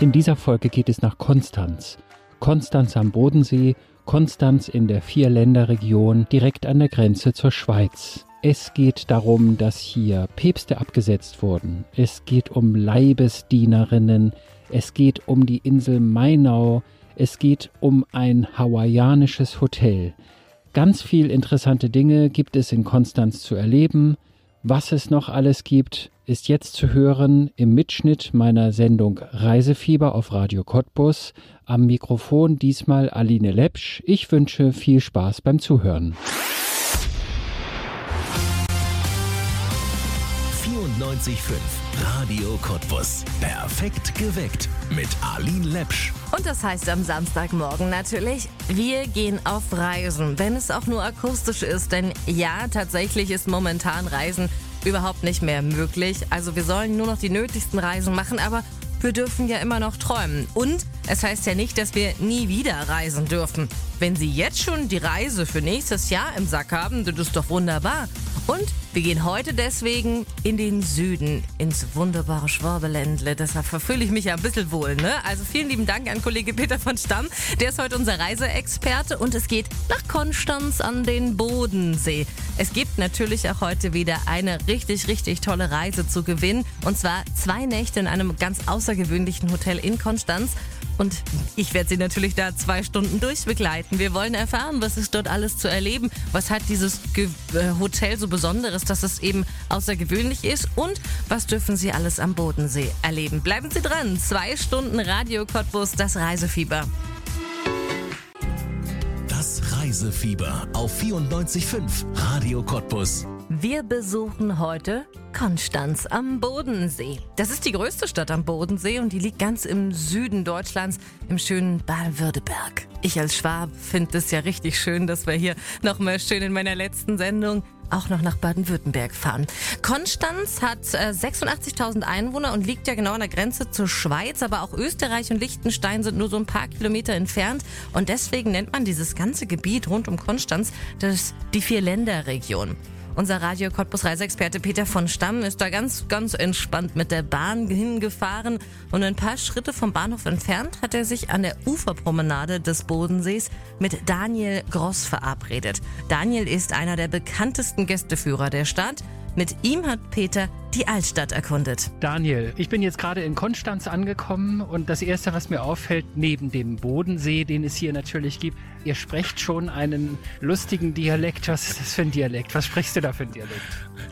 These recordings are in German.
In dieser Folge geht es nach Konstanz. Konstanz am Bodensee, Konstanz in der Vierländerregion direkt an der Grenze zur Schweiz. Es geht darum, dass hier Päpste abgesetzt wurden. Es geht um Leibesdienerinnen. Es geht um die Insel Mainau. Es geht um ein hawaiianisches Hotel. Ganz viel interessante Dinge gibt es in Konstanz zu erleben. Was es noch alles gibt, ist jetzt zu hören im Mitschnitt meiner Sendung Reisefieber auf Radio Cottbus. Am Mikrofon diesmal Aline Lepsch. Ich wünsche viel Spaß beim Zuhören. 94.5 Radio Cottbus. Perfekt geweckt mit Aline Lepsch. Und das heißt am Samstagmorgen natürlich, wir gehen auf Reisen, wenn es auch nur akustisch ist. Denn ja, tatsächlich ist momentan Reisen überhaupt nicht mehr möglich. Also wir sollen nur noch die nötigsten Reisen machen, aber wir dürfen ja immer noch träumen. Und es heißt ja nicht, dass wir nie wieder reisen dürfen. Wenn Sie jetzt schon die Reise für nächstes Jahr im Sack haben, das ist doch wunderbar. Und wir gehen heute deswegen in den Süden, ins wunderbare Schwabeländle. Deshalb verfühle ich mich ja ein bisschen wohl. Ne? Also vielen lieben Dank an Kollege Peter von Stamm. Der ist heute unser Reiseexperte und es geht nach Konstanz an den Bodensee. Es gibt natürlich auch heute wieder eine richtig, richtig tolle Reise zu gewinnen. Und zwar zwei Nächte in einem ganz außergewöhnlichen Hotel in Konstanz. Und ich werde Sie natürlich da zwei Stunden durchbegleiten. Wir wollen erfahren, was ist dort alles zu erleben. Was hat dieses Ge äh, Hotel so Besonderes, dass es eben außergewöhnlich ist? Und was dürfen Sie alles am Bodensee erleben? Bleiben Sie dran. Zwei Stunden Radio Cottbus, das Reisefieber. Das Reisefieber auf 94.5 Radio Cottbus. Wir besuchen heute Konstanz am Bodensee. Das ist die größte Stadt am Bodensee und die liegt ganz im Süden Deutschlands, im schönen Baden-Württemberg. Ich als Schwab finde es ja richtig schön, dass wir hier nochmal schön in meiner letzten Sendung auch noch nach Baden-Württemberg fahren. Konstanz hat äh, 86.000 Einwohner und liegt ja genau an der Grenze zur Schweiz, aber auch Österreich und Liechtenstein sind nur so ein paar Kilometer entfernt und deswegen nennt man dieses ganze Gebiet rund um Konstanz das die Vier-Länder-Region. Unser Radio Cottbus Reiseexperte Peter von Stamm ist da ganz, ganz entspannt mit der Bahn hingefahren und ein paar Schritte vom Bahnhof entfernt hat er sich an der Uferpromenade des Bodensees mit Daniel Gross verabredet. Daniel ist einer der bekanntesten Gästeführer der Stadt. Mit ihm hat Peter die Altstadt erkundet. Daniel, ich bin jetzt gerade in Konstanz angekommen und das Erste, was mir auffällt, neben dem Bodensee, den es hier natürlich gibt, ihr sprecht schon einen lustigen Dialekt. Was ist das für ein Dialekt? Was sprichst du da für ein Dialekt?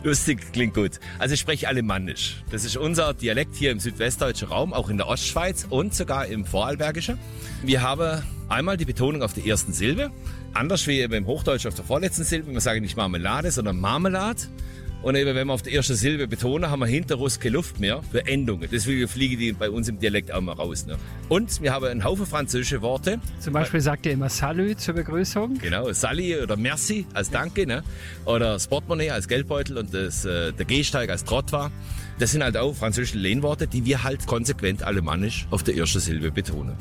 Lustig klingt gut. Also ich spreche Alemannisch. Das ist unser Dialekt hier im südwestdeutschen Raum, auch in der Ostschweiz und sogar im Vorarlbergischen. Wir haben einmal die Betonung auf der ersten Silbe, anders wie im Hochdeutsch auf der vorletzten Silbe. Wir sagen nicht Marmelade, sondern Marmelade. Und eben, wenn wir auf der ersten Silbe betonen, haben wir hinter uns keine Luft mehr für Endungen. Deswegen fliegen die bei uns im Dialekt auch mal raus. Ne? Und wir haben einen Haufen französische Worte. Zum Beispiel sagt ihr immer Salut zur Begrüßung. Genau, Sally oder Merci als Danke. Ne? Oder das Portemonnaie als Geldbeutel und das, äh, der Gehsteig als Trottoir. Das sind halt auch französische Lehnworte, die wir halt konsequent alemannisch auf der ersten Silbe betonen.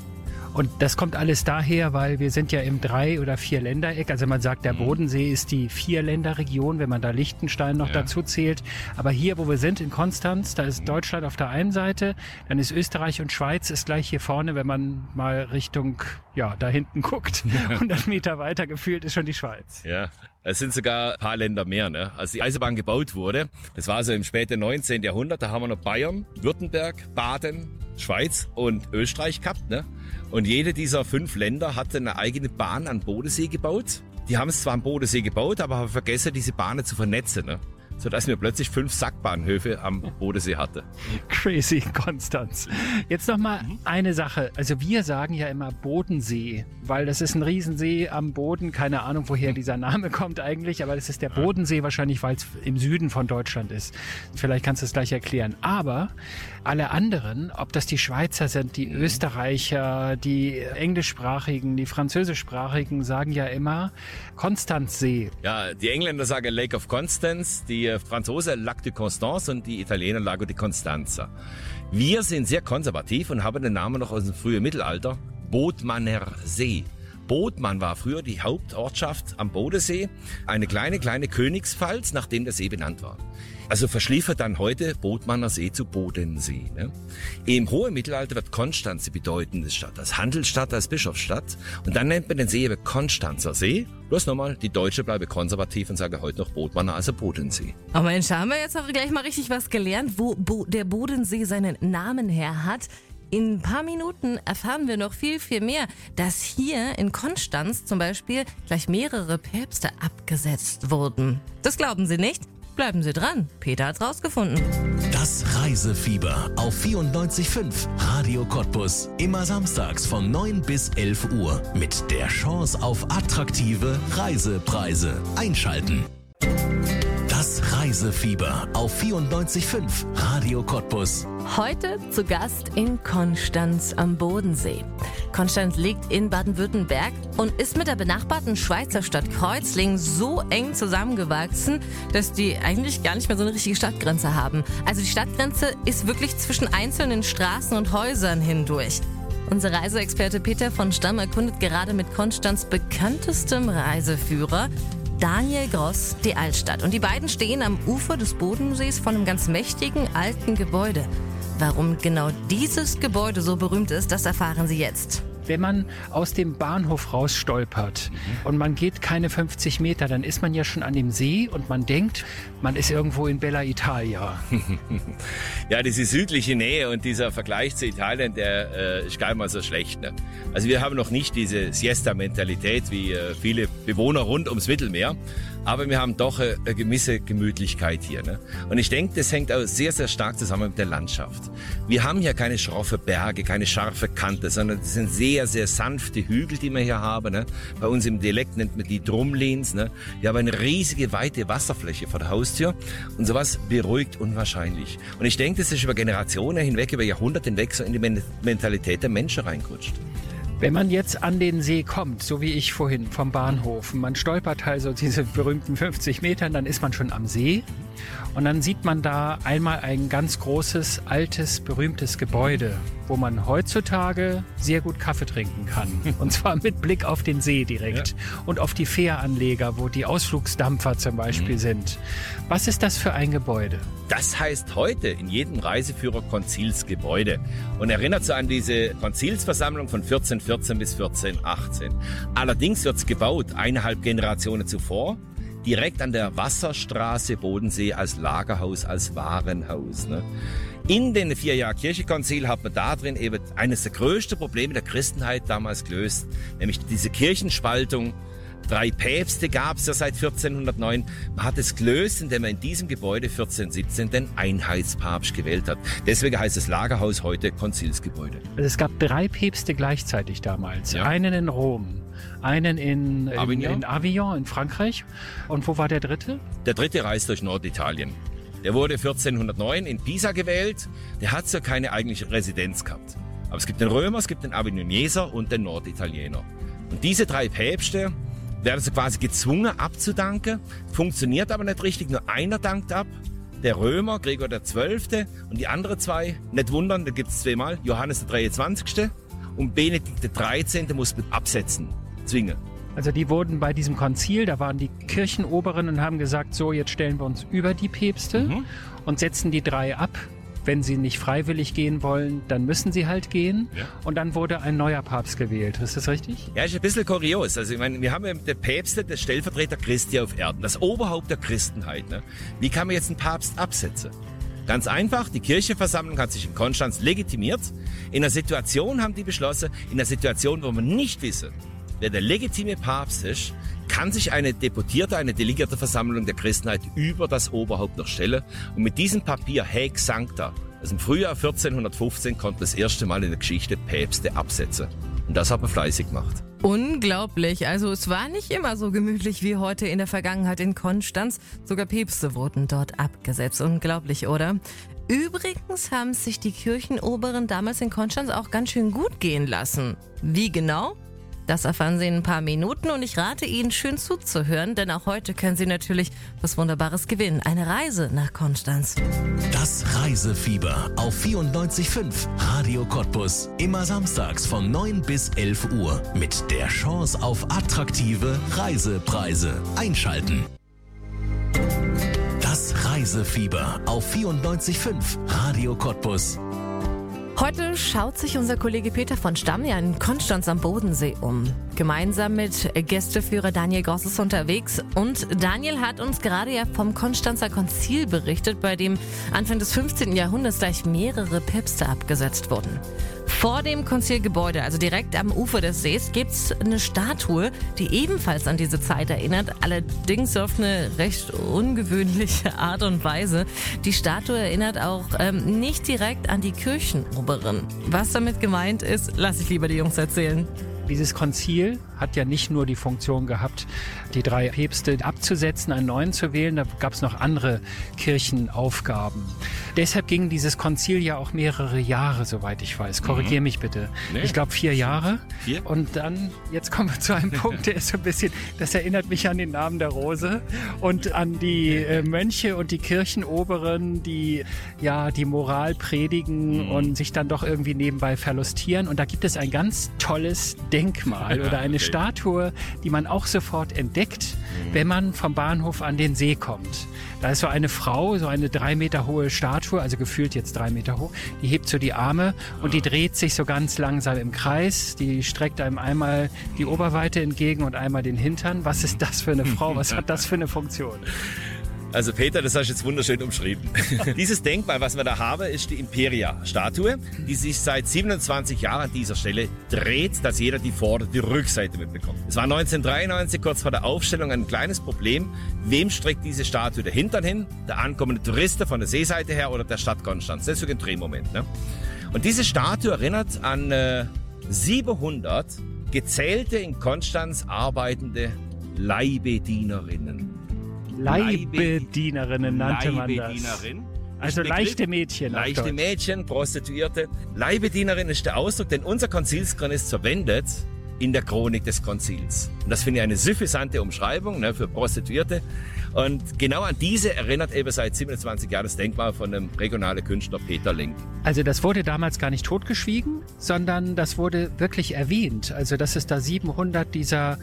Und das kommt alles daher, weil wir sind ja im Drei- oder Vier-Ländereck. Also man sagt, der Mhm. Bodensee ist die Vier-Länder-Region, wenn man da Liechtenstein noch Ja. dazu zählt. Aber hier, wo wir sind, in Konstanz, da ist Deutschland auf der einen Seite, dann ist Österreich und Schweiz ist gleich hier vorne, wenn man mal Richtung, ja, da hinten guckt. 100 Meter weiter gefühlt ist schon die Schweiz. Ja, es sind sogar ein paar Länder mehr. Ne? Als die Eisenbahn gebaut wurde, das war so im späten 19. Jahrhundert, da haben wir noch Bayern, Württemberg, Baden, Schweiz und Österreich gehabt. Ne? Und jede dieser fünf Länder hatte eine eigene Bahn an Bodensee gebaut. Die haben es zwar am Bodensee gebaut, aber haben vergessen, diese Bahnen zu vernetzen. Ne? Sodass wir plötzlich fünf Sackbahnhöfe am Bodensee hatten. Crazy, Konstanz. Jetzt noch mal eine Sache. Also wir sagen ja immer Bodensee, weil das ist ein Riesensee am Boden. Keine Ahnung, woher dieser Name kommt eigentlich, aber das ist der Bodensee wahrscheinlich, weil es im Süden von Deutschland ist. Vielleicht kannst du es gleich erklären. Aber alle anderen, ob das die Schweizer sind, die Österreicher, die englischsprachigen, die französischsprachigen, sagen ja immer Konstanzsee. Ja, die Engländer sagen Lake of Constance, die Franzosen Lac de Constance und die Italiener Lago di Constanza. Wir sind sehr konservativ und haben den Namen noch aus dem frühen Mittelalter, Bodmanner See. Bodmann war früher die Hauptortschaft am Bodensee, eine kleine, kleine Königspfalz, nachdem der See benannt war. Also verschliefert dann heute Bodmanner See zu Bodensee. Ne? Im hohen Mittelalter wird Konstanz die bedeutende Stadt, als Handelsstadt, als Bischofsstadt. Und dann nennt man den See eben Konstanzer See. Bloß nochmal, die Deutsche bleibe konservativ und sage heute noch Bodmanner, also Bodensee. Oh Mensch, haben wir jetzt auch gleich mal richtig was gelernt, wo Bo der Bodensee seinen Namen her hat. In ein paar Minuten erfahren wir noch viel, viel mehr, dass hier in Konstanz zum Beispiel gleich mehrere Päpste abgesetzt wurden. Das glauben Sie nicht? Bleiben Sie dran, Peter hat's rausgefunden. Das Reisefieber auf 94.5 Radio Cottbus. Immer samstags von 9 bis 11 Uhr. Mit der Chance auf attraktive Reisepreise. Einschalten. Reisefieber auf 94.5 Radio Cottbus. Heute zu Gast in Konstanz am Bodensee. Konstanz liegt in Baden-Württemberg und ist mit der benachbarten Schweizer Stadt Kreuzlingen so eng zusammengewachsen, dass die eigentlich gar nicht mehr so eine richtige Stadtgrenze haben. Also die Stadtgrenze ist wirklich zwischen einzelnen Straßen und Häusern hindurch. Unser Reiseexperte Peter von Stamm erkundet gerade mit Konstanz bekanntestem Reiseführer, Daniel Gross die Altstadt. Und die beiden stehen am Ufer des Bodensees vor einem ganz mächtigen alten Gebäude. Warum genau dieses Gebäude so berühmt ist, das erfahren Sie jetzt. Wenn man aus dem Bahnhof rausstolpert und man geht keine 50 Meter, dann ist man ja schon an dem See und man denkt, man ist irgendwo in Bella Italia. Ja, diese südliche Nähe und dieser Vergleich zu Italien, der äh, ist gar nicht mal so schlecht. Ne? Also wir haben noch nicht diese Siesta-Mentalität wie äh, viele Bewohner rund ums Mittelmeer, aber wir haben doch äh, eine gewisse Gemütlichkeit hier. Ne? Und ich denke, das hängt auch sehr, sehr stark zusammen mit der Landschaft. Wir haben hier keine schroffe Berge, keine scharfe Kante, sondern das sind sehr, sehr sanfte Hügel, die wir hier haben. Ne? Bei uns im Dialekt nennt man die Drumlins. Ne? Wir haben eine riesige, weite Wasserfläche vor der Haustür und sowas beruhigt unwahrscheinlich. Und ich denke, das ist über Generationen hinweg, über Jahrhunderte hinweg so in die Men Mentalität der Menschen reingerutscht. Wenn man jetzt an den See kommt, so wie ich vorhin vom Bahnhof, man stolpert also diese berühmten 50 Metern, dann ist man schon am See und dann sieht man da einmal ein ganz großes, altes, berühmtes Gebäude, wo man heutzutage sehr gut Kaffee trinken kann. Und zwar mit Blick auf den See direkt und auf die Fähranleger, wo die Ausflugsdampfer zum Beispiel sind. Was ist das für ein Gebäude? Das heißt heute in jedem Reiseführer Konzilsgebäude und erinnert so an diese Konzilsversammlung von 1414 bis 1418. Allerdings wird's gebaut eineinhalb Generationen zuvor, direkt an der Wasserstraße Bodensee als Lagerhaus, als Warenhaus. Ne? In den vier Jahren Kirchekonzil hat man da drin eben eines der größten Probleme der Christenheit damals gelöst, nämlich diese Kirchenspaltung Drei Päpste gab es ja seit 1409. Man hat es gelöst, indem man in diesem Gebäude 1417 den Einheitspapst gewählt hat. Deswegen heißt das Lagerhaus heute Konzilsgebäude. Also es gab drei Päpste gleichzeitig damals. Ja. Einen in Rom, einen in, in, Avignon. in Avignon in Frankreich. Und wo war der dritte? Der dritte reist durch Norditalien. Der wurde 1409 in Pisa gewählt. Der hat so keine eigentliche Residenz gehabt. Aber es gibt den Römer, es gibt den Avignoneser und den Norditaliener. Und diese drei Päpste werden so quasi gezwungen abzudanken. Funktioniert aber nicht richtig. Nur einer dankt ab. Der Römer, Gregor der Zwölfte und die anderen zwei, nicht wundern, da gibt es zweimal, Johannes der 23. und Benedikt der 13. muss absetzen, zwingen. Also die wurden bei diesem Konzil, da waren die Kirchenoberen und haben gesagt, so jetzt stellen wir uns über die Päpste Mhm. und setzen die drei ab. Wenn sie nicht freiwillig gehen wollen, dann müssen sie halt gehen. Ja. Und dann wurde ein neuer Papst gewählt. Ist das richtig? Ja, ist ein bisschen kurios. Also ich meine, wir haben ja den Päpste, der Stellvertreter Christi auf Erden, das Oberhaupt der Christenheit. Ne? Wie kann man jetzt einen Papst absetzen? Ganz einfach, die Kirchenversammlung hat sich in Konstanz legitimiert. In einer Situation haben die beschlossen, in einer Situation, wo wir nicht wissen, wer der legitime Papst ist, kann sich eine Deputierte, eine delegierte Versammlung der Christenheit über das Oberhaupt noch stellen. Und mit diesem Papier Haec Sancta, also im Frühjahr 1415, konnte das erste Mal in der Geschichte Päpste absetzen. Und das hat man fleißig gemacht. Unglaublich. Also es war nicht immer so gemütlich wie heute in der Vergangenheit in Konstanz. Sogar Päpste wurden dort abgesetzt. Unglaublich, oder? Übrigens haben sich die Kirchenoberen damals in Konstanz auch ganz schön gut gehen lassen. Wie genau? Das erfahren Sie in ein paar Minuten und ich rate Ihnen, schön zuzuhören, denn auch heute können Sie natürlich was Wunderbares gewinnen. Eine Reise nach Konstanz. Das Reisefieber auf 94.5 Radio Cottbus. Immer samstags von 9 bis 11 Uhr mit der Chance auf attraktive Reisepreise. Einschalten. Das Reisefieber auf 94.5 Radio Cottbus. Heute schaut sich unser Kollege Peter von Stamm ja in Konstanz am Bodensee um. Gemeinsam mit Gästeführer Daniel Gosses unterwegs. Und Daniel hat uns gerade ja vom Konstanzer Konzil berichtet, bei dem Anfang des 15. Jahrhunderts gleich mehrere Päpste abgesetzt wurden. Vor dem Konzilgebäude, also direkt am Ufer des Sees, gibt's eine Statue, die ebenfalls an diese Zeit erinnert, allerdings auf eine recht ungewöhnliche Art und Weise. Die Statue erinnert auch ähm, nicht direkt an die Kirchenoberin. Was damit gemeint ist, lasse ich lieber die Jungs erzählen. Dieses Konzil hat ja nicht nur die Funktion gehabt, die drei Päpste abzusetzen, einen neuen zu wählen, da gab es noch andere Kirchenaufgaben. Deshalb ging dieses Konzil ja auch mehrere Jahre, soweit ich weiß. Korrigier mhm. mich bitte. Nee. Ich glaube vier Jahre. Vier? Und dann, jetzt kommen wir zu einem Punkt, der ist so ein bisschen, das erinnert mich an den Namen der Rose und an die äh, Mönche und die Kirchenoberen, die ja die Moral predigen mhm. und sich dann doch irgendwie nebenbei verlustieren. Und da gibt es ein ganz tolles Denkmal oder eine. Statue, die man auch sofort entdeckt, mhm. wenn man vom Bahnhof an den See kommt. Da ist so eine Frau, so eine drei Meter hohe Statue, also gefühlt jetzt drei Meter hoch, die hebt so die Arme und die dreht sich so ganz langsam im Kreis. Die streckt einem einmal die Oberweite entgegen und einmal den Hintern. Was ist das für eine Frau? Was hat das für eine Funktion? Also Peter, das hast du jetzt wunderschön umschrieben. Dieses Denkmal, was wir da haben, ist die Imperia-Statue, die sich seit 27 Jahren an dieser Stelle dreht, dass jeder die Vorder-, die Rückseite mitbekommt. Es war 1993, kurz vor der Aufstellung, ein kleines Problem. Wem streckt diese Statue der Hintern hin? Der ankommende Touristen von der Seeseite her oder der Stadt Konstanz? Das ist so ein Drehmoment. Ne? Und diese Statue erinnert an äh, 700 gezählte in Konstanz arbeitende Leibedienerinnen. Leibedienerinnen nannte man das. Also leichte Mädchen. Leichte Mädchen, Prostituierte. Leibedienerin ist der Ausdruck, den unser Konzilschronist verwendet in der Chronik des Konzils. Und das finde ich eine suffisante Umschreibung ne, für Prostituierte. Und genau an diese erinnert eben seit 27 Jahren das Denkmal von dem regionalen Künstler Peter Link. Also das wurde damals gar nicht totgeschwiegen, sondern das wurde wirklich erwähnt. Also dass es da 700 dieser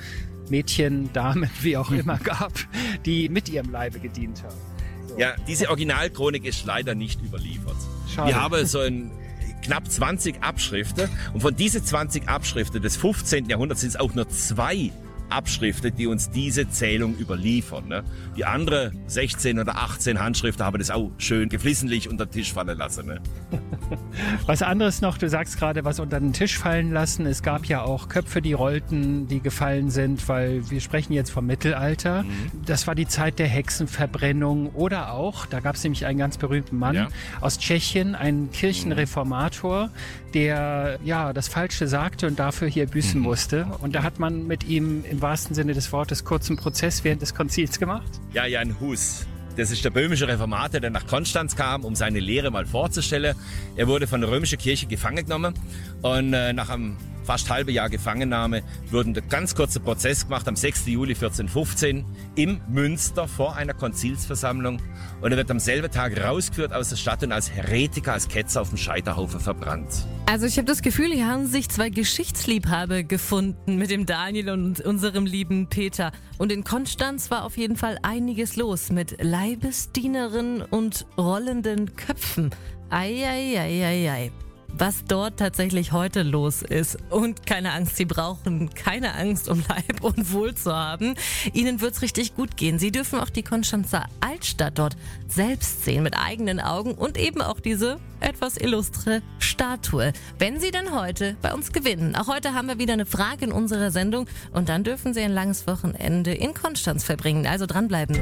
Mädchen, Damen, wie auch immer gab, die mit ihrem Leibe gedient haben. So. Ja, diese Originalchronik ist leider nicht überliefert. Schade. Wir haben so ein knapp 20 Abschriften und von diesen 20 Abschriften des 15. Jahrhunderts sind es auch nur zwei Abschriften, die uns diese Zählung überliefern. Ne? Die andere 16 oder 18 Handschriften haben das auch schön geflissentlich unter den Tisch fallen lassen. Ne? was anderes noch, du sagst gerade, was unter den Tisch fallen lassen. Es gab ja auch Köpfe, die rollten, die gefallen sind, weil wir sprechen jetzt vom Mittelalter. Mhm. Das war die Zeit der Hexenverbrennung oder auch, da gab es nämlich einen ganz berühmten Mann ja. aus Tschechien, einen Kirchenreformator, der ja das Falsche sagte und dafür hier büßen mhm. musste. Und da hat man mit ihm im wahrsten Sinne des Wortes kurzen Prozess während des Konzils gemacht? Ja, Jan Hus. Das ist der böhmische Reformator, der nach Konstanz kam, um seine Lehre mal vorzustellen. Er wurde von der römischen Kirche gefangen genommen und äh, nach einem fast halbe Jahr Gefangennahme wurden ein ganz kurzer Prozess gemacht am 6. Juli 1415 im Münster vor einer Konzilsversammlung und er wird am selben Tag rausgeführt aus der Stadt und als Heretiker, als Ketzer auf dem Scheiterhaufen verbrannt. Also ich habe das Gefühl, hier haben sich zwei Geschichtsliebhaber gefunden mit dem Daniel und unserem lieben Peter. Und in Konstanz war auf jeden Fall einiges los mit Leibesdienerinnen und rollenden Köpfen. Eieieiei. Ei, ei, ei was dort tatsächlich heute los ist. Und keine Angst, Sie brauchen keine Angst, um Leib und Wohl zu haben. Ihnen wird's richtig gut gehen. Sie dürfen auch die Konstanzer Altstadt dort selbst sehen mit eigenen Augen und eben auch diese etwas illustre Statue. Wenn Sie denn heute bei uns gewinnen. Auch heute haben wir wieder eine Frage in unserer Sendung und dann dürfen Sie ein langes Wochenende in Konstanz verbringen. Also dranbleiben.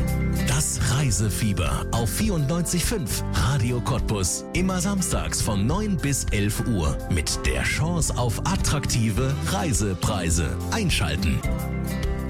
Das Reisefieber auf 94.5 Radio Cottbus. Immer samstags von 9 bis 11 Uhr mit der Chance auf attraktive Reisepreise. Einschalten.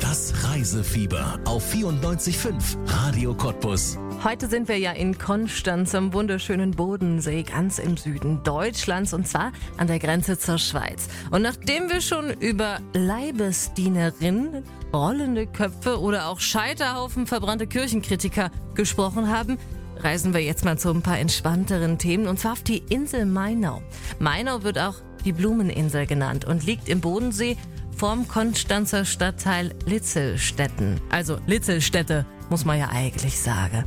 Das Reisefieber auf 94.5 Radio Cottbus. Heute sind wir ja in Konstanz am wunderschönen Bodensee, ganz im Süden Deutschlands und zwar an der Grenze zur Schweiz. Und nachdem wir schon über Leibesdienerinnen, rollende Köpfe oder auch Scheiterhaufen verbrannte Kirchenkritiker gesprochen haben, reisen wir jetzt mal zu ein paar entspannteren Themen und zwar auf die Insel Mainau. Mainau wird auch die Blumeninsel genannt und liegt im Bodensee vorm Konstanzer Stadtteil Litzelstetten. Also Litzelstädte, muss man ja eigentlich sagen.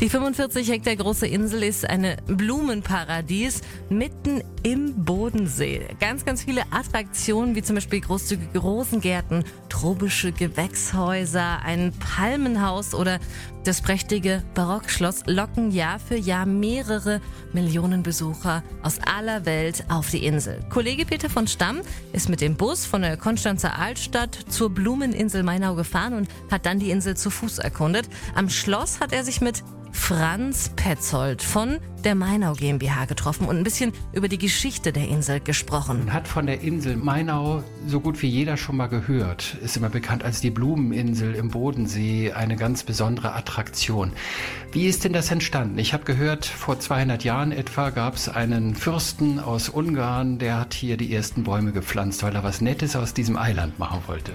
Die 45 Hektar große Insel ist eine Blumenparadies mitten im Bodensee. Ganz, ganz viele Attraktionen, wie zum Beispiel großzügige Rosengärten, tropische Gewächshäuser, ein Palmenhaus oder das prächtige Barockschloss locken Jahr für Jahr mehrere Millionen Besucher aus aller Welt auf die Insel. Kollege Peter von Stamm ist mit dem Bus von der Konstanzer Altstadt zur Blumeninsel Mainau gefahren und hat dann die Insel zu Fuß erkundet. Am Schloss hat er sich mit Franz Petzold von der Mainau GmbH getroffen und ein bisschen über die Geschichte der Insel gesprochen. Man hat von der Insel Mainau so gut wie jeder schon mal gehört. Ist immer bekannt als die Blumeninsel im Bodensee, eine ganz besondere Attraktion. Wie ist denn das entstanden? Ich habe gehört, vor 200 Jahren etwa gab es einen Fürsten aus Ungarn, der hat hier die ersten Bäume gepflanzt, weil er was Nettes aus diesem Eiland machen wollte.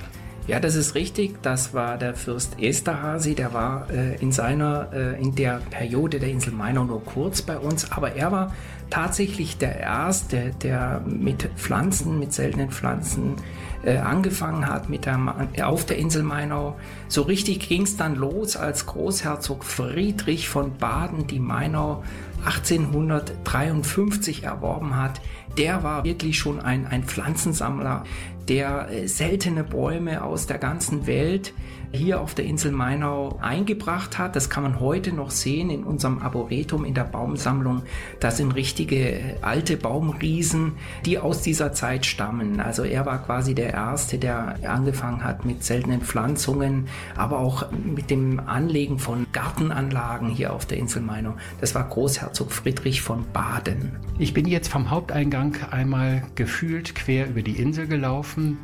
Ja, das ist richtig. Das war der Fürst Esterhazy. Der war äh, in seiner, äh, in der Periode der Insel Mainau nur kurz bei uns, aber er war tatsächlich der Erste, der mit Pflanzen, mit seltenen Pflanzen äh, angefangen hat mit der, auf der Insel Mainau. So richtig ging es dann los, als Großherzog Friedrich von Baden die Mainau 1853 erworben hat. Der war wirklich schon ein, ein Pflanzensammler, der äh, seltene Bäume aus der ganzen Welt hier auf der Insel Mainau eingebracht hat. Das kann man heute noch sehen in unserem Arboretum in der Baumsammlung. Das sind richtige äh, alte Baumriesen, die aus dieser Zeit stammen. Also er war quasi der Erste, der angefangen hat mit seltenen Pflanzungen, aber auch mit dem Anlegen von Gartenanlagen hier auf der Insel Mainau. Das war Großherzog Friedrich von Baden. Ich bin jetzt vom Haupteingang einmal gefühlt quer über die Insel gelaufen.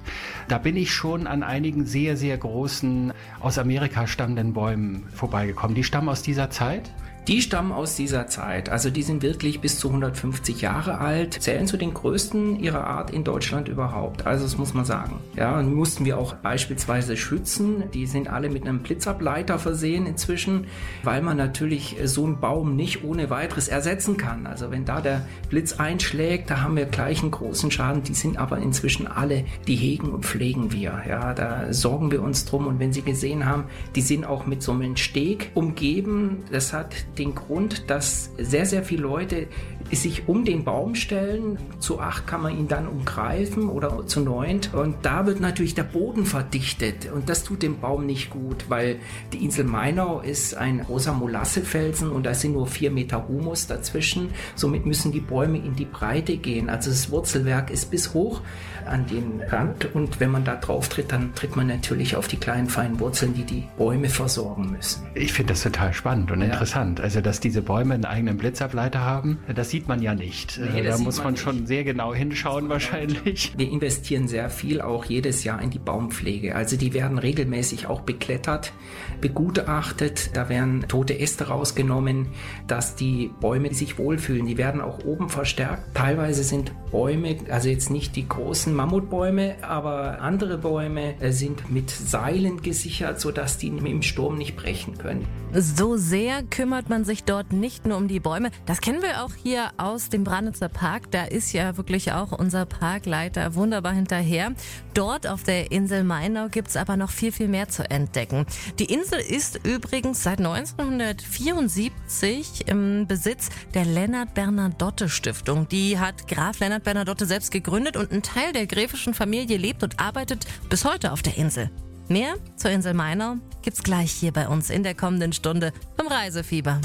Da bin ich schon an einigen sehr, sehr großen aus Amerika stammenden Bäumen vorbeigekommen. Die stammen aus dieser Zeit? Die stammen aus dieser Zeit. Also die sind wirklich bis zu 150 Jahre alt, zählen zu den größten ihrer Art in Deutschland überhaupt. Also das muss man sagen. Ja, und mussten wir auch beispielsweise schützen. Die sind alle mit einem Blitzableiter versehen inzwischen, weil man natürlich so einen Baum nicht ohne weiteres ersetzen kann. Also wenn da der Blitz einschlägt, da haben wir gleich einen großen Schaden. Die sind aber inzwischen alle, die hegen und pflegen wir. Ja, da sorgen wir uns drum. Und wenn Sie gesehen haben, die sind auch mit so einem Steg umgeben. Das hat den Grund, dass sehr, sehr viele Leute sich um den Baum stellen. Zu acht kann man ihn dann umgreifen oder zu neunt. Und da wird natürlich der Boden verdichtet. Und das tut dem Baum nicht gut, weil die Insel Mainau ist ein großer Molassefelsen und da sind nur vier Meter Humus dazwischen. Somit müssen die Bäume in die Breite gehen. Also das Wurzelwerk ist bis hoch an den Rand. Und wenn man da drauf tritt, dann tritt man natürlich auf die kleinen feinen Wurzeln, die die Bäume versorgen müssen. Ich finde das total spannend und ja. interessant. Also, dass diese Bäume einen eigenen Blitzableiter haben, das sieht man ja nicht. Nee, da muss man, man schon sehr genau hinschauen wahrscheinlich. Wir investieren sehr viel auch jedes Jahr in die Baumpflege. Also die werden regelmäßig auch beklettert, begutachtet. Da werden tote Äste rausgenommen, dass die Bäume sich wohlfühlen. Die werden auch oben verstärkt. Teilweise sind Bäume, also jetzt nicht die großen Mammutbäume, aber andere Bäume äh, sind mit Seilen gesichert, sodass die im Sturm nicht brechen können. So sehr kümmert man sich dort nicht nur um die Bäume. Das kennen wir auch hier aus dem Branitzer Park. Da ist ja wirklich auch unser Parkleiter wunderbar hinterher. Dort auf der Insel Mainau gibt es aber noch viel, viel mehr zu entdecken. Die Insel ist übrigens seit 1974 im Besitz der Lennart Bernadotte Stiftung. Die hat Graf Lennart Bernadotte selbst gegründet und ein Teil der gräfischen Familie lebt und arbeitet bis heute auf der Insel. Mehr zur Insel Mainau gibt's gleich hier bei uns in der kommenden Stunde vom Reisefieber.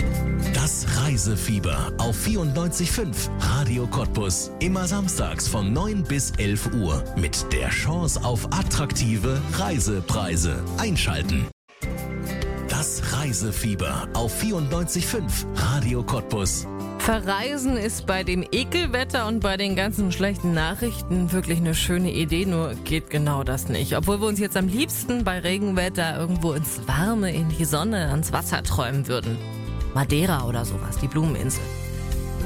Das Reisefieber auf 94.5 Radio Cottbus. Immer samstags von 9 bis 11 Uhr mit der Chance auf attraktive Reisepreise. Einschalten. Das Reisefieber auf 94.5 Radio Cottbus. Verreisen ist bei dem Ekelwetter und bei den ganzen schlechten Nachrichten wirklich eine schöne Idee, nur geht genau das nicht. Obwohl wir uns jetzt am liebsten bei Regenwetter irgendwo ins Warme, in die Sonne, ans Wasser träumen würden. Madeira oder sowas, die Blumeninsel.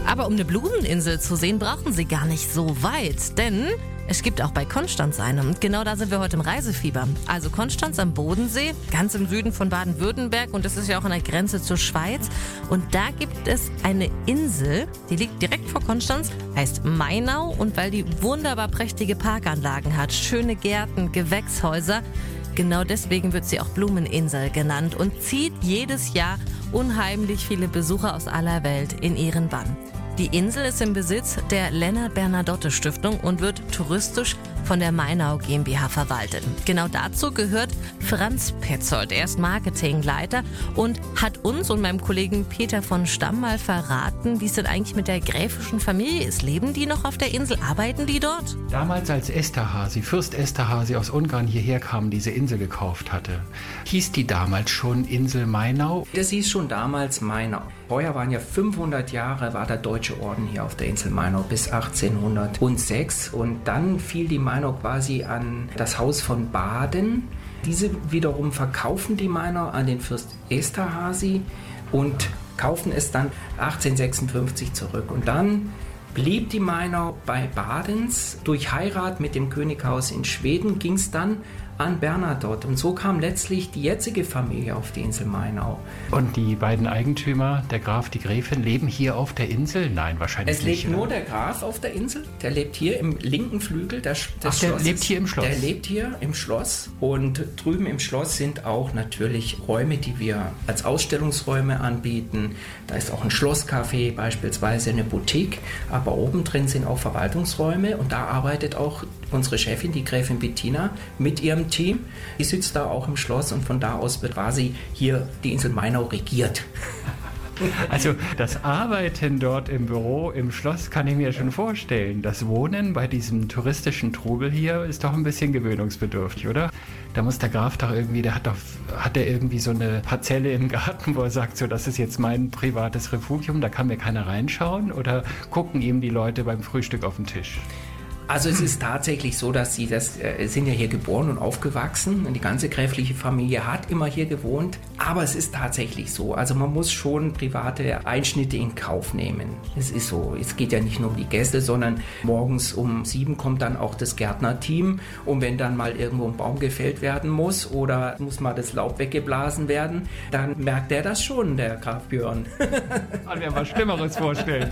Aber um eine Blumeninsel zu sehen, brauchen Sie gar nicht so weit, denn es gibt auch bei Konstanz eine. Und genau da sind wir heute im Reisefieber. Also Konstanz am Bodensee, ganz im Süden von Baden-Württemberg. Und das ist ja auch an der Grenze zur Schweiz. Und da gibt es eine Insel, die liegt direkt vor Konstanz, heißt Mainau. Und weil die wunderbar prächtige Parkanlagen hat, schöne Gärten, Gewächshäuser, genau deswegen wird sie auch Blumeninsel genannt und zieht jedes Jahr unheimlich viele Besucher aus aller Welt in ihren Bann. Die Insel ist im Besitz der Lennart Bernadotte Stiftung und wird touristisch von der Mainau GmbH verwaltet. Genau dazu gehört Franz Petzold. Er ist Marketingleiter und hat uns und meinem Kollegen Peter von Stamm mal verraten, wie es denn eigentlich mit der gräfischen Familie ist. Leben die noch auf der Insel? Arbeiten die dort? Damals als Esterhazy, Fürst Esterhazy aus Ungarn hierher kam, diese Insel gekauft hatte, hieß die damals schon Insel Mainau? Das hieß schon damals Mainau. Vorher waren ja 500 Jahre, war der Deutsche Orden hier auf der Insel Mainau bis 1806 und dann fiel die Mainau quasi an das Haus von Baden. Diese wiederum verkaufen die Mainau an den Fürst Esterhazy und kaufen es dann 1856 zurück. Und dann blieb die Mainau bei Badens. Durch Heirat mit dem Könighaus in Schweden ging es dann an Bernadotte. Und so kam letztlich die jetzige Familie auf die Insel Mainau. Und die beiden Eigentümer, der Graf, die Gräfin, leben hier auf der Insel? Nein, wahrscheinlich nicht. Es lebt nur der Graf auf der Insel. Der lebt hier im linken Flügel des, des Ach, der Schlosses. lebt hier im Schloss? Der lebt hier im Schloss. Und drüben im Schloss sind auch natürlich Räume, die wir als Ausstellungsräume anbieten. Da ist auch ein Schlosscafé, beispielsweise eine Boutique. Aber oben drin sind auch Verwaltungsräume. Und da arbeitet auch unsere Chefin, die Gräfin Bettina, mit ihrem Team. Die sitzt da auch im Schloss und von da aus wird quasi hier die Insel Mainau regiert. Also das Arbeiten dort im Büro, im Schloss kann ich mir schon vorstellen. Das Wohnen bei diesem touristischen Trubel hier ist doch ein bisschen gewöhnungsbedürftig, oder? Da muss der Graf doch irgendwie, der hat doch, hat er irgendwie so eine Parzelle im Garten, wo er sagt, so, das ist jetzt mein privates Refugium, da kann mir keiner reinschauen oder gucken ihm die Leute beim Frühstück auf den Tisch? Also es ist tatsächlich so, dass sie das äh, sind ja hier geboren und aufgewachsen und die ganze gräfliche Familie hat immer hier gewohnt. Aber es ist tatsächlich so. Also man muss schon private Einschnitte in Kauf nehmen. Es ist so. Es geht ja nicht nur um die Gäste, sondern morgens um sieben kommt dann auch das Gärtnerteam. Und wenn dann mal irgendwo ein Baum gefällt werden muss oder muss mal das Laub weggeblasen werden, dann merkt er das schon, der Graf Björn. Kann mir was Schlimmeres vorstellen.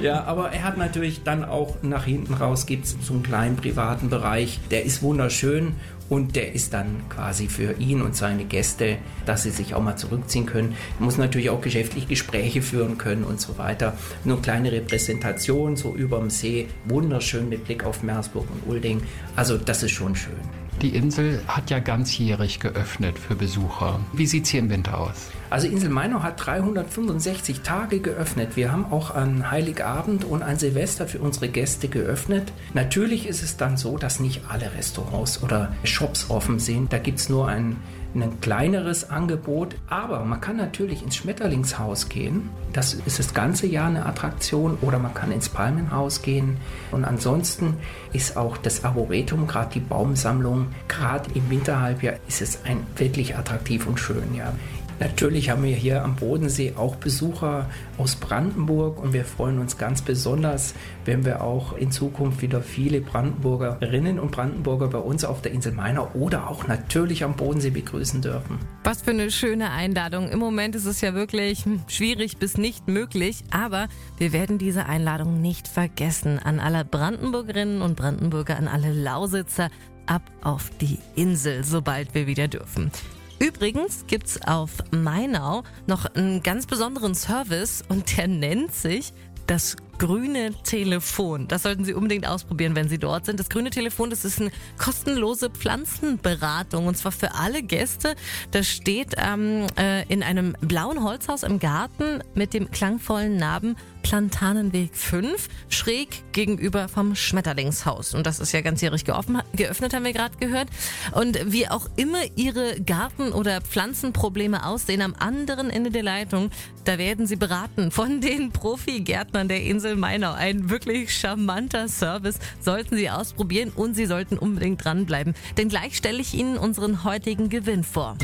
ja, aber er hat natürlich dann auch nach hinten raus gibt so einen kleinen privaten Bereich. Der ist wunderschön und der ist dann quasi für ihn und seine Gäste, dass sie sich auch mal zurückziehen können. Muss natürlich auch geschäftlich Gespräche führen können und so weiter. Nur kleine Repräsentation, so überm See, wunderschön mit Blick auf Meersburg und Ulding. Also das ist schon schön. Die Insel hat ja ganzjährig geöffnet für Besucher. Wie sieht es hier im Winter aus? Also Insel Mainau hat 365 Tage geöffnet. Wir haben auch an Heiligabend und an Silvester für unsere Gäste geöffnet. Natürlich ist es dann so, dass nicht alle Restaurants oder Shops offen sind. Da gibt es nur ein ein kleineres Angebot, aber man kann natürlich ins Schmetterlingshaus gehen. Das ist das ganze Jahr eine Attraktion oder man kann ins Palmenhaus gehen. Und ansonsten ist auch das Arboretum, gerade die Baumsammlung, gerade im Winterhalbjahr ist es ein wirklich attraktiv und schön. Ja. Natürlich haben wir hier am Bodensee auch Besucher aus Brandenburg und wir freuen uns ganz besonders, wenn wir auch in Zukunft wieder viele Brandenburgerinnen und Brandenburger bei uns auf der Insel Mainau oder auch natürlich am Bodensee begrüßen dürfen. Was für eine schöne Einladung. Im Moment ist es ja wirklich schwierig bis nicht möglich, aber wir werden diese Einladung nicht vergessen. An alle Brandenburgerinnen und Brandenburger, an alle Lausitzer, ab auf die Insel, sobald wir wieder dürfen. Übrigens gibt's auf Mainau noch einen ganz besonderen Service und der nennt sich das grüne Telefon. Das sollten Sie unbedingt ausprobieren, wenn Sie dort sind. Das grüne Telefon, das ist eine kostenlose Pflanzenberatung und zwar für alle Gäste. Das steht ähm, äh, in einem blauen Holzhaus im Garten mit dem klangvollen Namen Plantanenweg 5, schräg gegenüber vom Schmetterlingshaus. Und das ist ja ganzjährig geöffnet, haben wir gerade gehört. Und wie auch immer Ihre Garten- oder Pflanzenprobleme aussehen, am anderen Ende der Leitung, da werden Sie beraten von den Profi-Gärtnern der Insel Mainau. Ein wirklich charmanter Service sollten Sie ausprobieren und Sie sollten unbedingt dranbleiben. Denn gleich stelle ich Ihnen unseren heutigen Gewinn vor.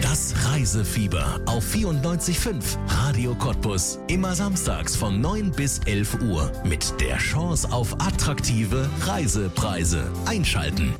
Das Reisefieber auf 94.5 Radio Cottbus. Immer samstags von 9 bis 11 Uhr mit der Chance auf attraktive Reisepreise. Einschalten.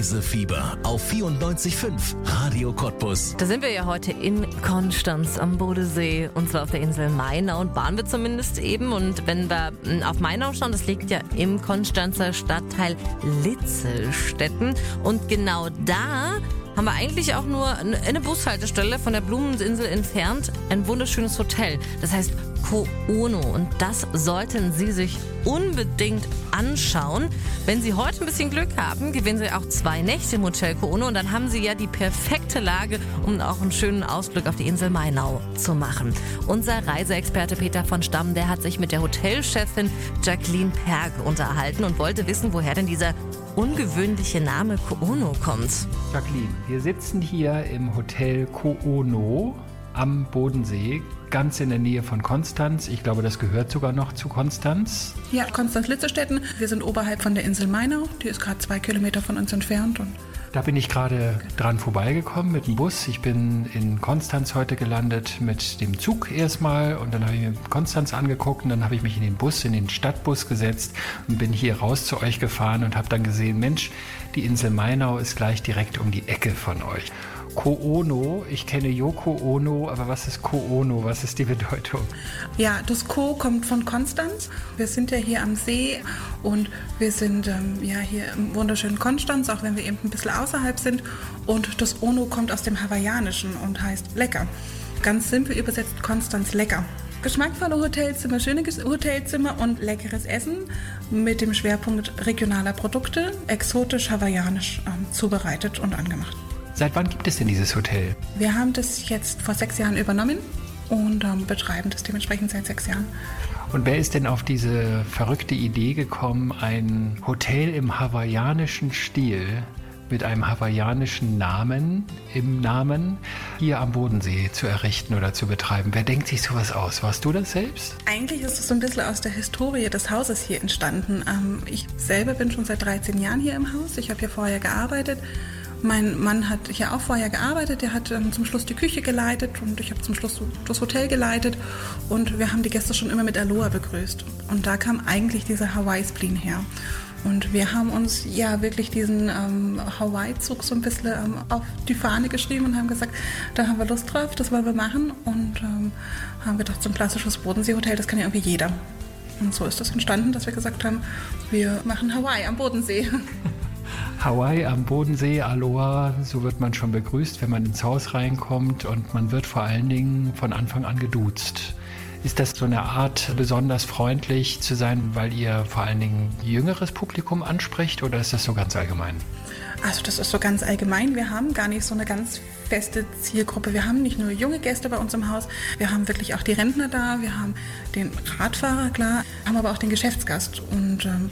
Reisefieber auf 94.5 Radio Cottbus. Da sind wir ja heute in Konstanz am Bodensee und zwar auf der Insel Mainau und waren wir zumindest eben. Und wenn wir hm, auf Mainau schauen, das liegt ja im Konstanzer Stadtteil Litzelstetten und genau da haben wir eigentlich auch nur eine Bushaltestelle von der Blumensinsel entfernt ein wunderschönes Hotel. Das heißt Koono und das sollten Sie sich unbedingt anschauen. Wenn Sie heute ein bisschen Glück haben, gewinnen Sie auch zwei Nächte im Hotel Koono und dann haben Sie ja die perfekte Lage, um auch einen schönen Ausflug auf die Insel Mainau zu machen. Unser Reiseexperte Peter von Stamm, der hat sich mit der Hotelchefin Jacqueline Perg unterhalten und wollte wissen, woher denn dieser ungewöhnliche Name Koono kommt. Jacqueline, wir sitzen hier im Hotel Koono am Bodensee, ganz in der Nähe von Konstanz. Ich glaube, das gehört sogar noch zu Konstanz. Ja, Konstanz-Litzestetten. Wir sind oberhalb von der Insel Mainau. Die ist gerade zwei Kilometer von uns entfernt. Und da bin ich gerade dran vorbeigekommen mit dem Bus. Ich bin in Konstanz heute gelandet mit dem Zug erstmal und dann habe ich mir Konstanz angeguckt und dann habe ich mich in den Bus, in den Stadtbus gesetzt und bin hier raus zu euch gefahren und habe dann gesehen, Mensch, die Insel Mainau ist gleich direkt um die Ecke von euch. Ko-Ono. Ich kenne Yoko Ono, aber was ist Ko-Ono? Was ist die Bedeutung? Ja, das Ko kommt von Konstanz. Wir sind ja hier am See und wir sind ähm, ja hier im wunderschönen Konstanz, auch wenn wir eben ein bisschen außerhalb sind. Und das Ono kommt aus dem Hawaiianischen und heißt lecker. Ganz simpel übersetzt Konstanz lecker. Geschmackvolle Hotelzimmer, schöne Hotelzimmer und leckeres Essen mit dem Schwerpunkt regionaler Produkte, exotisch hawaiianisch ähm, zubereitet und angemacht. Seit wann gibt es denn dieses Hotel? Wir haben das jetzt vor sechs Jahren übernommen und ähm, betreiben das dementsprechend seit sechs Jahren. Und wer ist denn auf diese verrückte Idee gekommen, ein Hotel im hawaiianischen Stil mit einem hawaiianischen Namen im Namen hier am Bodensee zu errichten oder zu betreiben. Wer denkt sich sowas aus? Warst du das selbst? Eigentlich ist es so ein bisschen aus der Historie des Hauses hier entstanden. Ähm, ich selber bin schon seit 13 Jahren hier im Haus. Ich habe hier vorher gearbeitet mein Mann hat hier auch vorher gearbeitet, der hat ähm, zum Schluss die Küche geleitet und ich habe zum Schluss das Hotel geleitet und wir haben die Gäste schon immer mit Aloha begrüßt. Und da kam eigentlich dieser Hawaii-Spleen her. Und wir haben uns ja wirklich diesen ähm, Hawaii-Zug so ein bisschen ähm, auf die Fahne geschrieben und haben gesagt, da haben wir Lust drauf, das wollen wir machen. Und ähm, haben gedacht, so ein klassisches Bodenseehotel, das kann ja irgendwie jeder. Und so ist das entstanden, dass wir gesagt haben, wir machen Hawaii am Bodensee. Hawaii am Bodensee, Aloha, so wird man schon begrüßt, wenn man ins Haus reinkommt und man wird vor allen Dingen von Anfang an geduzt. Ist das so eine Art, besonders freundlich zu sein, weil ihr vor allen Dingen jüngeres Publikum anspricht oder ist das so ganz allgemein? Also das ist so ganz allgemein. Wir haben gar nicht so eine ganz feste Zielgruppe. Wir haben nicht nur junge Gäste bei uns im Haus, wir haben wirklich auch die Rentner da, wir haben den Radfahrer, klar, haben aber auch den Geschäftsgast und ähm,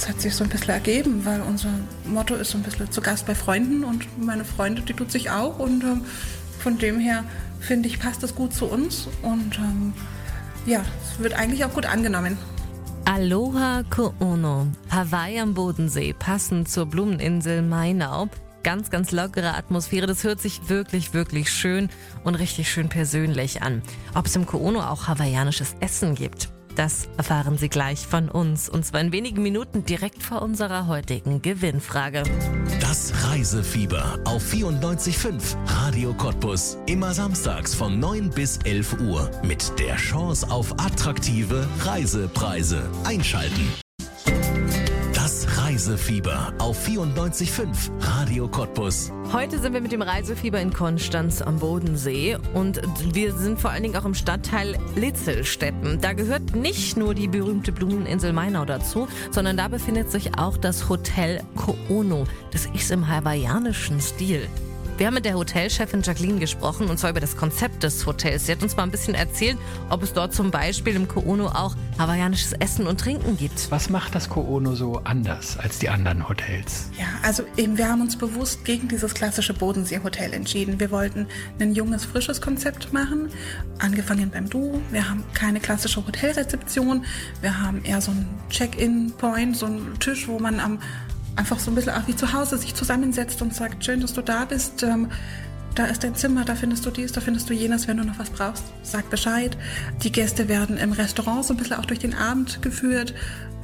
es hat sich so ein bisschen ergeben, weil unser Motto ist so ein bisschen zu Gast bei Freunden und meine Freunde, die tut sich auch und ähm, von dem her finde ich, passt das gut zu uns und ähm, ja, es wird eigentlich auch gut angenommen. Aloha Ko'ono, Hawaii am Bodensee, passend zur Blumeninsel Mainau. Ganz, ganz lockere Atmosphäre. Das hört sich wirklich, wirklich schön und richtig schön persönlich an. Ob es im Ko'ono auch hawaiianisches Essen gibt? Das erfahren Sie gleich von uns und zwar in wenigen Minuten direkt vor unserer heutigen Gewinnfrage. Das Reisefieber auf 94.5 Radio Cottbus. Immer samstags von 9 bis 11 Uhr mit der Chance auf attraktive Reisepreise. Einschalten. Reisefieber auf 94.5 Radio Cottbus. Heute sind wir mit dem Reisefieber in Konstanz am Bodensee und wir sind vor allen Dingen auch im Stadtteil Litzelsteppen. Da gehört nicht nur die berühmte Blumeninsel Mainau dazu, sondern da befindet sich auch das Hotel Koono. Das ist im hawaiianischen Stil. Wir haben mit der Hotelchefin Jacqueline gesprochen und zwar über das Konzept des Hotels. Sie hat uns mal ein bisschen erzählt, ob es dort zum Beispiel im Koono auch hawaiianisches Essen und Trinken gibt. Was macht das Koono so anders als die anderen Hotels? Ja, also eben, wir haben uns bewusst gegen dieses klassische Bodensee-Hotel entschieden. Wir wollten ein junges, frisches Konzept machen, angefangen beim Du. Wir haben keine klassische Hotelrezeption. Wir haben eher so einen Check-in-Point, so einen Tisch, wo man am einfach so ein bisschen auch wie zu Hause sich zusammensetzt und sagt, schön, dass du da bist. Ähm, da ist dein Zimmer, da findest du dies, da findest du jenes, wenn du noch was brauchst, sag Bescheid. Die Gäste werden im Restaurant so ein bisschen auch durch den Abend geführt.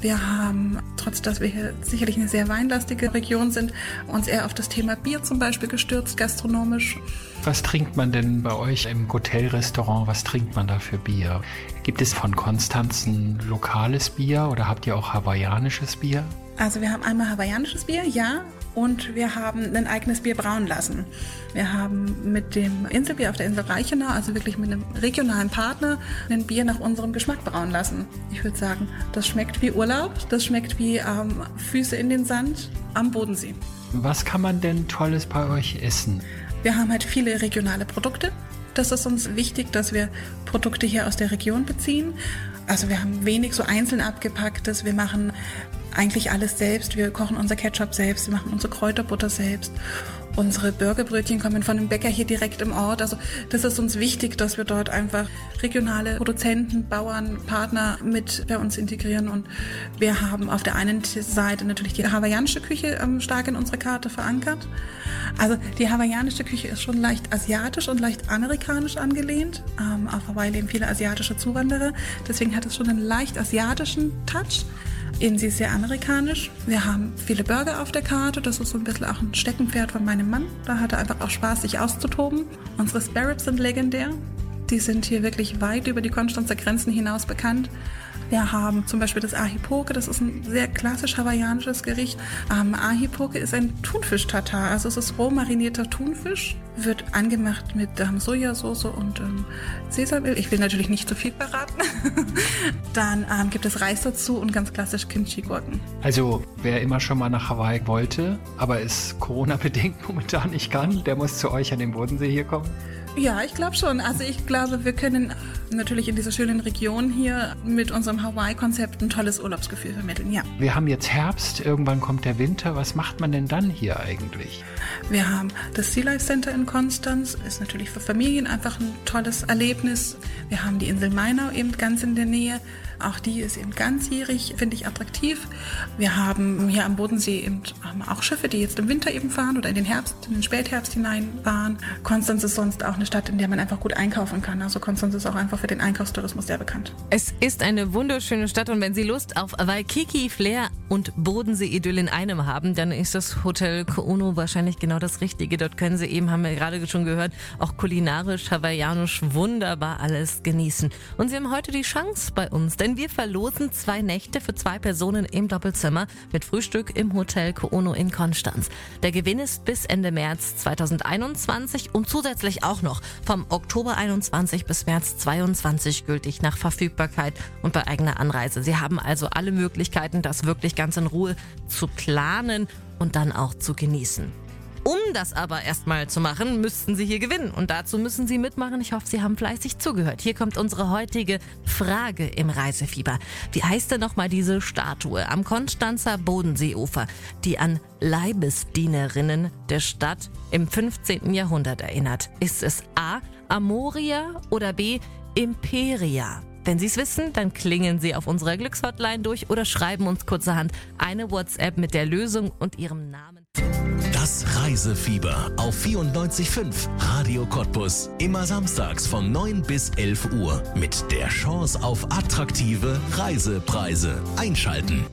Wir haben, trotz dass wir hier sicherlich eine sehr weinlastige Region sind, uns eher auf das Thema Bier zum Beispiel gestürzt, gastronomisch. Was trinkt man denn bei euch im Hotelrestaurant? Was trinkt man da für Bier? Gibt es von Konstanz ein lokales Bier oder habt ihr auch hawaiianisches Bier? Also wir haben einmal hawaiianisches Bier, ja, und wir haben ein eigenes Bier brauen lassen. Wir haben mit dem Inselbier auf der Insel Reichenau, also wirklich mit einem regionalen Partner, ein Bier nach unserem Geschmack brauen lassen. Ich würde sagen, das schmeckt wie Urlaub, das schmeckt wie ähm, Füße in den Sand am Bodensee. Was kann man denn Tolles bei euch essen? Wir haben halt viele regionale Produkte. Das ist uns wichtig, dass wir Produkte hier aus der Region beziehen. Also wir haben wenig so einzeln abgepacktes. Wir machen eigentlich alles selbst. Wir kochen unser Ketchup selbst, wir machen unsere Kräuterbutter selbst. Unsere Burgerbrötchen kommen von einem Bäcker hier direkt im Ort. Also das ist uns wichtig, dass wir dort einfach regionale Produzenten, Bauern, Partner mit bei uns integrieren. Und wir haben auf der einen Seite natürlich die hawaiianische Küche ähm, stark in unserer Karte verankert. Also die hawaiianische Küche ist schon leicht asiatisch und leicht amerikanisch angelehnt. Ähm, auf Hawaii leben viele asiatische Zuwanderer. Deswegen hat es schon einen leicht asiatischen Touch. Innen sie ist sehr amerikanisch. Wir haben viele Burger auf der Karte. Das ist so ein bisschen auch ein Steckenpferd von meinem Mann. Da hat er einfach auch Spaß, sich auszutoben. Unsere Sparrows sind legendär. Die sind hier wirklich weit über die Konstanzer Grenzen hinaus bekannt. Wir haben zum Beispiel das Ahipoke, das ist ein sehr klassisch hawaiianisches Gericht. Ähm, Ahipoke ist ein Thunfisch-Tatar, also es ist roh marinierter Thunfisch, wird angemacht mit ähm, Sojasauce und ähm, Sesamöl. Ich will natürlich nicht zu viel verraten. Dann ähm, gibt es Reis dazu und ganz klassisch Kimchi-Gurken. Also wer immer schon mal nach Hawaii wollte, aber es Corona-bedingt momentan nicht kann, der muss zu euch an den Bodensee hier kommen. Ja, ich glaube schon. Also ich glaube, wir können natürlich in dieser schönen Region hier mit unserem Hawaii-Konzept ein tolles Urlaubsgefühl vermitteln, ja. Wir haben jetzt Herbst, irgendwann kommt der Winter. Was macht man denn dann hier eigentlich? Wir haben das Sea Life Center in Konstanz, ist natürlich für Familien einfach ein tolles Erlebnis. Wir haben die Insel Mainau eben ganz in der Nähe. Auch die ist eben ganzjährig, finde ich attraktiv. Wir haben hier am Bodensee eben auch Schiffe, die jetzt im Winter eben fahren oder in den Herbst, in den Spätherbst hinein fahren. Konstanz ist sonst auch eine Stadt, in der man einfach gut einkaufen kann. Also Konstanz ist auch einfach für den Einkaufstourismus sehr bekannt. Es ist eine wunderschöne Stadt und wenn Sie Lust auf Waikiki, Flair und Bodensee-Idyll in einem haben, dann ist das Hotel Koono wahrscheinlich genau das Richtige. Dort können Sie eben, haben wir gerade schon gehört, auch kulinarisch, hawaiianisch wunderbar alles genießen. Und Sie haben heute die Chance bei uns, denn wir verlosen zwei Nächte für zwei Personen im Doppelzimmer mit Frühstück im Hotel Koono in Konstanz. Der Gewinn ist bis Ende März 2021 und zusätzlich auch noch vom Oktober 21 bis März 22 gültig nach Verfügbarkeit und bei eigener Anreise. Sie haben also alle Möglichkeiten, das wirklich ganz in Ruhe zu planen und dann auch zu genießen. Um das aber erstmal zu machen, müssten Sie hier gewinnen. Und dazu müssen Sie mitmachen. Ich hoffe, Sie haben fleißig zugehört. Hier kommt unsere heutige Frage im Reisefieber. Wie heißt denn nochmal diese Statue am Konstanzer Bodenseeufer, die an Leibesdienerinnen der Stadt im 15. Jahrhundert erinnert? Ist es A. Amoria oder B. Imperia? Wenn Sie es wissen, dann klingen Sie auf unserer Glückshotline durch oder schreiben uns kurzerhand eine WhatsApp mit der Lösung und Ihrem Namen. Das Reisefieber auf 94.5 Radio Cottbus. Immer samstags von 9 bis 11 Uhr mit der Chance auf attraktive Reisepreise. Einschalten.